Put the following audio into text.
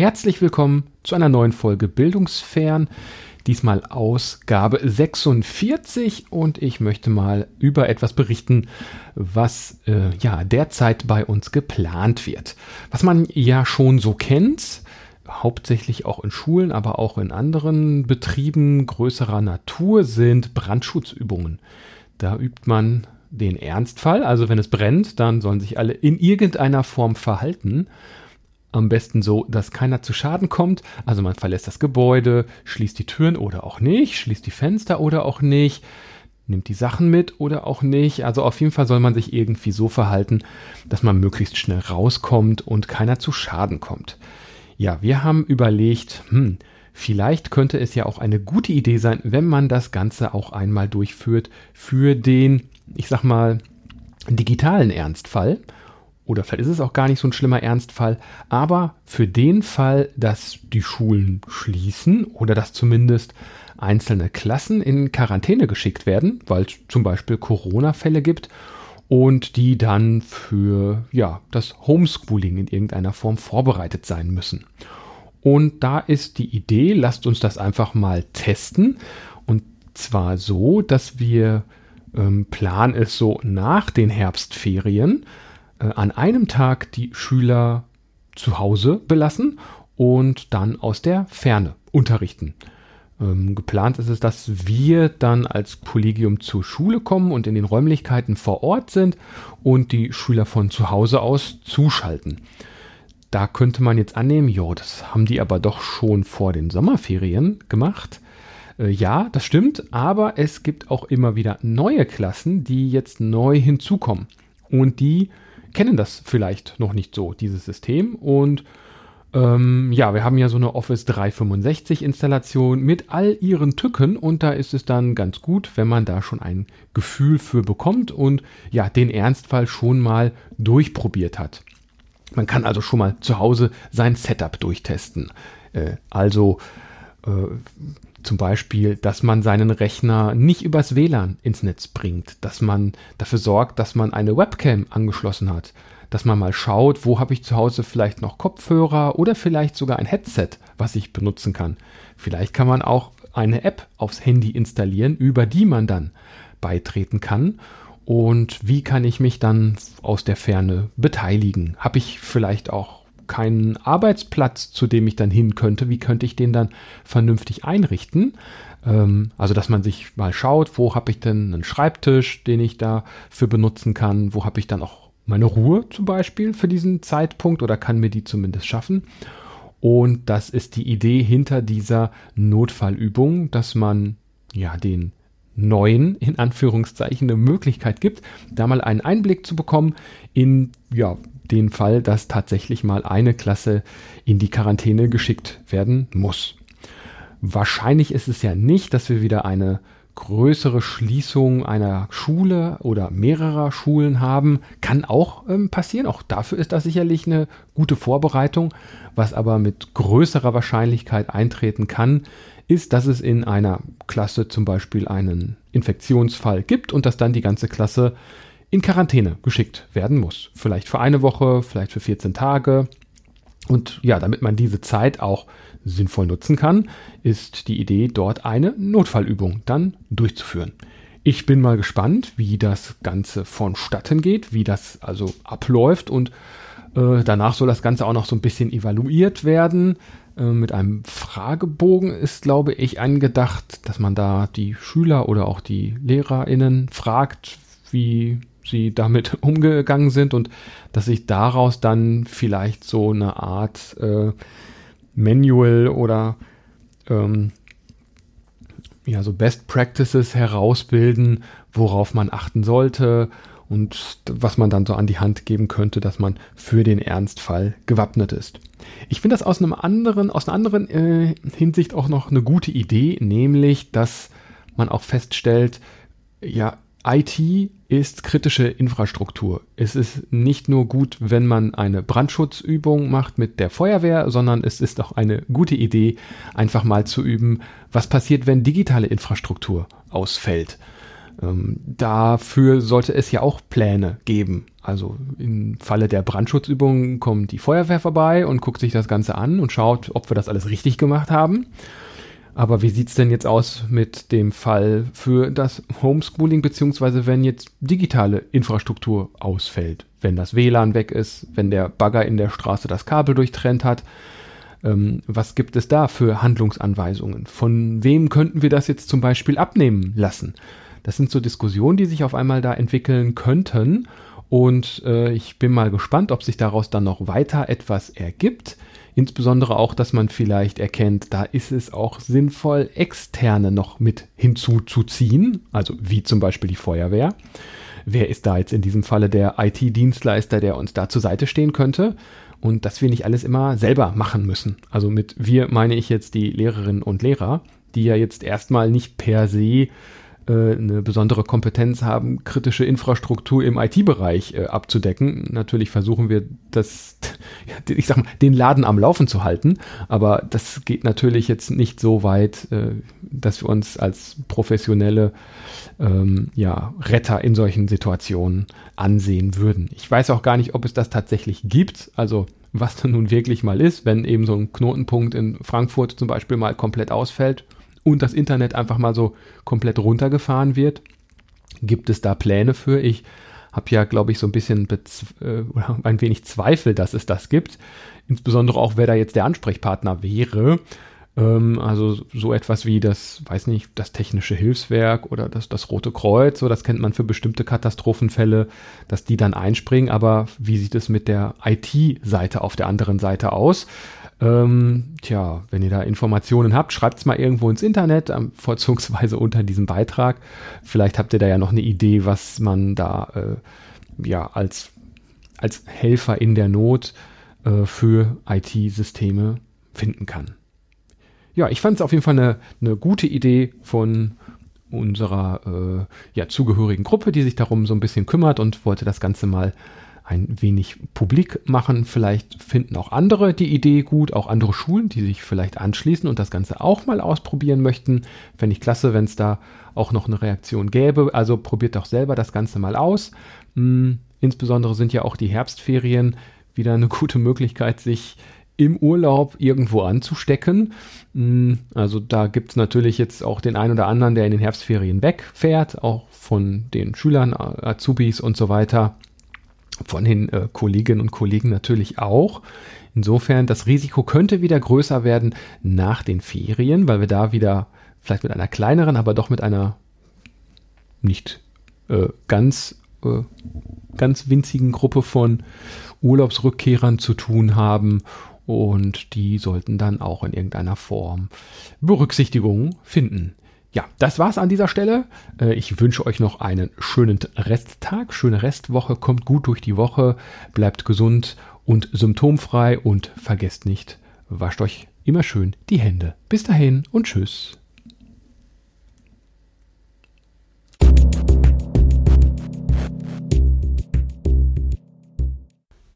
herzlich willkommen zu einer neuen Folge Bildungsfern. Diesmal Ausgabe 46 und ich möchte mal über etwas berichten, was äh, ja derzeit bei uns geplant wird. Was man ja schon so kennt, hauptsächlich auch in Schulen, aber auch in anderen Betrieben größerer Natur sind Brandschutzübungen. Da übt man den Ernstfall, also wenn es brennt, dann sollen sich alle in irgendeiner Form verhalten. Am besten so, dass keiner zu Schaden kommt. Also man verlässt das Gebäude, schließt die Türen oder auch nicht, schließt die Fenster oder auch nicht, nimmt die Sachen mit oder auch nicht. Also auf jeden Fall soll man sich irgendwie so verhalten, dass man möglichst schnell rauskommt und keiner zu Schaden kommt. Ja, wir haben überlegt, hm, vielleicht könnte es ja auch eine gute Idee sein, wenn man das Ganze auch einmal durchführt für den, ich sag mal, digitalen Ernstfall oder vielleicht ist es auch gar nicht so ein schlimmer Ernstfall, aber für den Fall, dass die Schulen schließen oder dass zumindest einzelne Klassen in Quarantäne geschickt werden, weil es zum Beispiel Corona-Fälle gibt und die dann für ja, das Homeschooling in irgendeiner Form vorbereitet sein müssen. Und da ist die Idee, lasst uns das einfach mal testen. Und zwar so, dass wir ähm, Plan ist so nach den Herbstferien an einem Tag die Schüler zu Hause belassen und dann aus der Ferne unterrichten. Ähm, geplant ist es, dass wir dann als Kollegium zur Schule kommen und in den Räumlichkeiten vor Ort sind und die Schüler von zu Hause aus zuschalten. Da könnte man jetzt annehmen, jo, das haben die aber doch schon vor den Sommerferien gemacht. Äh, ja, das stimmt, aber es gibt auch immer wieder neue Klassen, die jetzt neu hinzukommen. Und die kennen das vielleicht noch nicht so, dieses System. Und ähm, ja, wir haben ja so eine Office 365 Installation mit all ihren Tücken und da ist es dann ganz gut, wenn man da schon ein Gefühl für bekommt und ja, den Ernstfall schon mal durchprobiert hat. Man kann also schon mal zu Hause sein Setup durchtesten. Äh, also zum Beispiel, dass man seinen Rechner nicht übers WLAN ins Netz bringt, dass man dafür sorgt, dass man eine Webcam angeschlossen hat, dass man mal schaut, wo habe ich zu Hause vielleicht noch Kopfhörer oder vielleicht sogar ein Headset, was ich benutzen kann. Vielleicht kann man auch eine App aufs Handy installieren, über die man dann beitreten kann. Und wie kann ich mich dann aus der Ferne beteiligen? Habe ich vielleicht auch keinen Arbeitsplatz, zu dem ich dann hin könnte. Wie könnte ich den dann vernünftig einrichten? Ähm, also, dass man sich mal schaut, wo habe ich denn einen Schreibtisch, den ich dafür benutzen kann? Wo habe ich dann auch meine Ruhe zum Beispiel für diesen Zeitpunkt oder kann mir die zumindest schaffen? Und das ist die Idee hinter dieser Notfallübung, dass man ja den neuen, in Anführungszeichen, eine Möglichkeit gibt, da mal einen Einblick zu bekommen in ja, den Fall, dass tatsächlich mal eine Klasse in die Quarantäne geschickt werden muss. Wahrscheinlich ist es ja nicht, dass wir wieder eine größere Schließung einer Schule oder mehrerer Schulen haben. Kann auch ähm, passieren. Auch dafür ist das sicherlich eine gute Vorbereitung. Was aber mit größerer Wahrscheinlichkeit eintreten kann, ist, dass es in einer Klasse zum Beispiel einen Infektionsfall gibt und dass dann die ganze Klasse in Quarantäne geschickt werden muss. Vielleicht für eine Woche, vielleicht für 14 Tage. Und ja, damit man diese Zeit auch sinnvoll nutzen kann, ist die Idee, dort eine Notfallübung dann durchzuführen. Ich bin mal gespannt, wie das Ganze vonstatten geht, wie das also abläuft und äh, danach soll das Ganze auch noch so ein bisschen evaluiert werden. Äh, mit einem Fragebogen ist, glaube ich, angedacht, dass man da die Schüler oder auch die LehrerInnen fragt, wie sie damit umgegangen sind und dass sich daraus dann vielleicht so eine Art äh, Manual oder ähm, ja, so Best Practices herausbilden, worauf man achten sollte und was man dann so an die Hand geben könnte, dass man für den Ernstfall gewappnet ist. Ich finde das aus einem anderen, aus einer anderen äh, Hinsicht auch noch eine gute Idee, nämlich, dass man auch feststellt, ja, IT ist kritische Infrastruktur. Es ist nicht nur gut, wenn man eine Brandschutzübung macht mit der Feuerwehr, sondern es ist auch eine gute Idee, einfach mal zu üben, was passiert, wenn digitale Infrastruktur ausfällt. Ähm, dafür sollte es ja auch Pläne geben. Also im Falle der Brandschutzübungen kommt die Feuerwehr vorbei und guckt sich das Ganze an und schaut, ob wir das alles richtig gemacht haben. Aber wie sieht's denn jetzt aus mit dem Fall für das Homeschooling, beziehungsweise wenn jetzt digitale Infrastruktur ausfällt? Wenn das WLAN weg ist, wenn der Bagger in der Straße das Kabel durchtrennt hat? Ähm, was gibt es da für Handlungsanweisungen? Von wem könnten wir das jetzt zum Beispiel abnehmen lassen? Das sind so Diskussionen, die sich auf einmal da entwickeln könnten. Und äh, ich bin mal gespannt, ob sich daraus dann noch weiter etwas ergibt. Insbesondere auch, dass man vielleicht erkennt, da ist es auch sinnvoll, externe noch mit hinzuzuziehen, also wie zum Beispiel die Feuerwehr. Wer ist da jetzt in diesem Falle der IT-Dienstleister, der uns da zur Seite stehen könnte? Und dass wir nicht alles immer selber machen müssen. Also mit wir meine ich jetzt die Lehrerinnen und Lehrer, die ja jetzt erstmal nicht per se äh, eine besondere Kompetenz haben, kritische Infrastruktur im IT-Bereich äh, abzudecken. Natürlich versuchen wir das, ich sag mal, den Laden am Laufen zu halten, aber das geht natürlich jetzt nicht so weit, äh, dass wir uns als professionelle ähm, ja, Retter in solchen Situationen ansehen würden. Ich weiß auch gar nicht, ob es das tatsächlich gibt. Also was dann nun wirklich mal ist, wenn eben so ein Knotenpunkt in Frankfurt zum Beispiel mal komplett ausfällt und das Internet einfach mal so komplett runtergefahren wird. Gibt es da Pläne für? Ich habe ja, glaube ich, so ein bisschen äh, ein wenig Zweifel, dass es das gibt. Insbesondere auch, wer da jetzt der Ansprechpartner wäre. Ähm, also so etwas wie das, weiß nicht, das Technische Hilfswerk oder das, das Rote Kreuz, so das kennt man für bestimmte Katastrophenfälle, dass die dann einspringen. Aber wie sieht es mit der IT-Seite auf der anderen Seite aus? Ähm, tja, wenn ihr da Informationen habt, schreibt es mal irgendwo ins Internet, ähm, vorzugsweise unter diesem Beitrag. Vielleicht habt ihr da ja noch eine Idee, was man da äh, ja als, als Helfer in der Not äh, für IT-Systeme finden kann. Ja, ich fand es auf jeden Fall eine, eine gute Idee von unserer äh, ja, zugehörigen Gruppe, die sich darum so ein bisschen kümmert und wollte das Ganze mal ein wenig publik machen. Vielleicht finden auch andere die Idee gut, auch andere Schulen, die sich vielleicht anschließen und das Ganze auch mal ausprobieren möchten. Fände ich klasse, wenn es da auch noch eine Reaktion gäbe. Also probiert doch selber das Ganze mal aus. Hm, insbesondere sind ja auch die Herbstferien wieder eine gute Möglichkeit, sich im Urlaub irgendwo anzustecken. Hm, also da gibt es natürlich jetzt auch den einen oder anderen, der in den Herbstferien wegfährt, auch von den Schülern, Azubis und so weiter von den äh, Kolleginnen und Kollegen natürlich auch. Insofern, das Risiko könnte wieder größer werden nach den Ferien, weil wir da wieder vielleicht mit einer kleineren, aber doch mit einer nicht äh, ganz, äh, ganz winzigen Gruppe von Urlaubsrückkehrern zu tun haben. Und die sollten dann auch in irgendeiner Form Berücksichtigung finden. Ja, das war's an dieser Stelle. Äh, ich wünsche euch noch einen schönen Resttag, schöne Restwoche, kommt gut durch die Woche, bleibt gesund und symptomfrei und vergesst nicht, wascht euch immer schön die Hände. Bis dahin und tschüss.